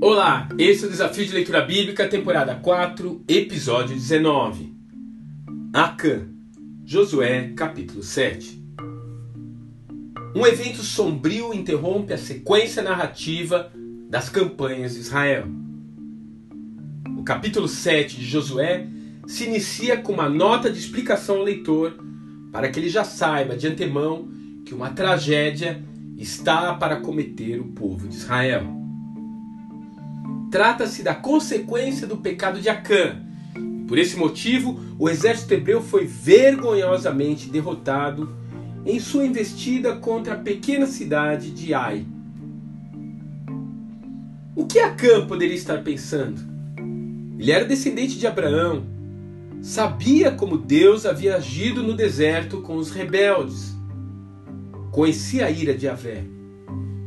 Olá, esse é o Desafio de Leitura Bíblica, temporada 4, episódio 19. Acã, Josué, capítulo 7. Um evento sombrio interrompe a sequência narrativa das campanhas de Israel. O capítulo 7 de Josué se inicia com uma nota de explicação ao leitor para que ele já saiba de antemão que uma tragédia está para cometer o povo de Israel. Trata-se da consequência do pecado de Acã. Por esse motivo, o exército hebreu foi vergonhosamente derrotado em sua investida contra a pequena cidade de Ai. O que Acã poderia estar pensando? Ele era descendente de Abraão, sabia como Deus havia agido no deserto com os rebeldes, conhecia a ira de Avé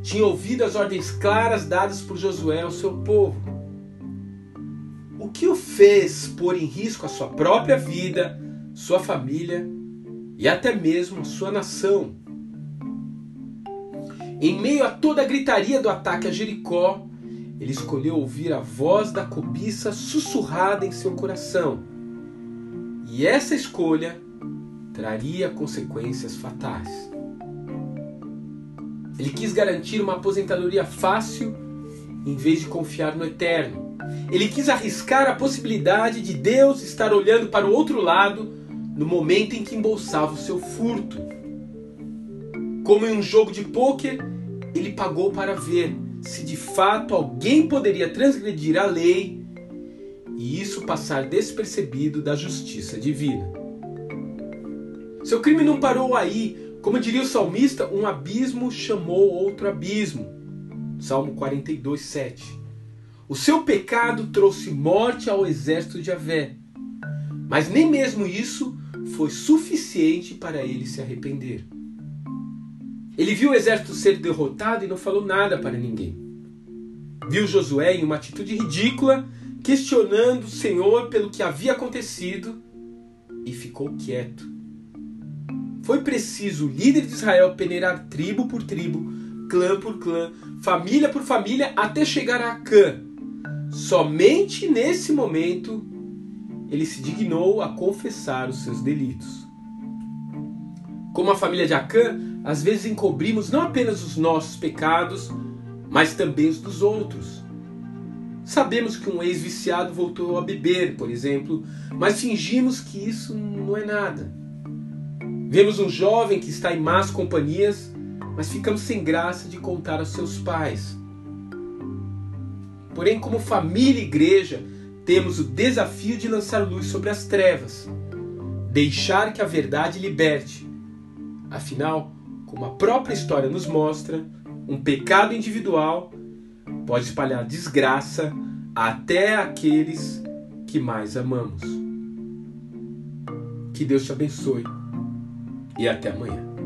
tinha ouvido as ordens claras dadas por Josué ao seu povo. O que o fez pôr em risco a sua própria vida, sua família e até mesmo sua nação? Em meio a toda a gritaria do ataque a Jericó, ele escolheu ouvir a voz da cobiça sussurrada em seu coração. E essa escolha traria consequências fatais. Ele quis garantir uma aposentadoria fácil em vez de confiar no eterno. Ele quis arriscar a possibilidade de Deus estar olhando para o outro lado no momento em que embolsava o seu furto. Como em um jogo de pôquer, ele pagou para ver se de fato alguém poderia transgredir a lei e isso passar despercebido da justiça divina. Seu crime não parou aí, como diria o salmista, um abismo chamou outro abismo. Salmo 42, 7. O seu pecado trouxe morte ao exército de Avé. Mas nem mesmo isso foi suficiente para ele se arrepender. Ele viu o exército ser derrotado e não falou nada para ninguém. Viu Josué em uma atitude ridícula, questionando o Senhor pelo que havia acontecido e ficou quieto. Foi preciso o líder de Israel peneirar tribo por tribo, clã por clã, família por família, até chegar a Acã. Somente nesse momento ele se dignou a confessar os seus delitos. Como a família de Acã, às vezes encobrimos não apenas os nossos pecados, mas também os dos outros. Sabemos que um ex-viciado voltou a beber, por exemplo, mas fingimos que isso não é nada. Vemos um jovem que está em más companhias, mas ficamos sem graça de contar aos seus pais. Porém, como família e igreja, temos o desafio de lançar luz sobre as trevas, deixar que a verdade liberte. Afinal, como a própria história nos mostra, um pecado individual pode espalhar desgraça até aqueles que mais amamos. Que Deus te abençoe e até amanhã.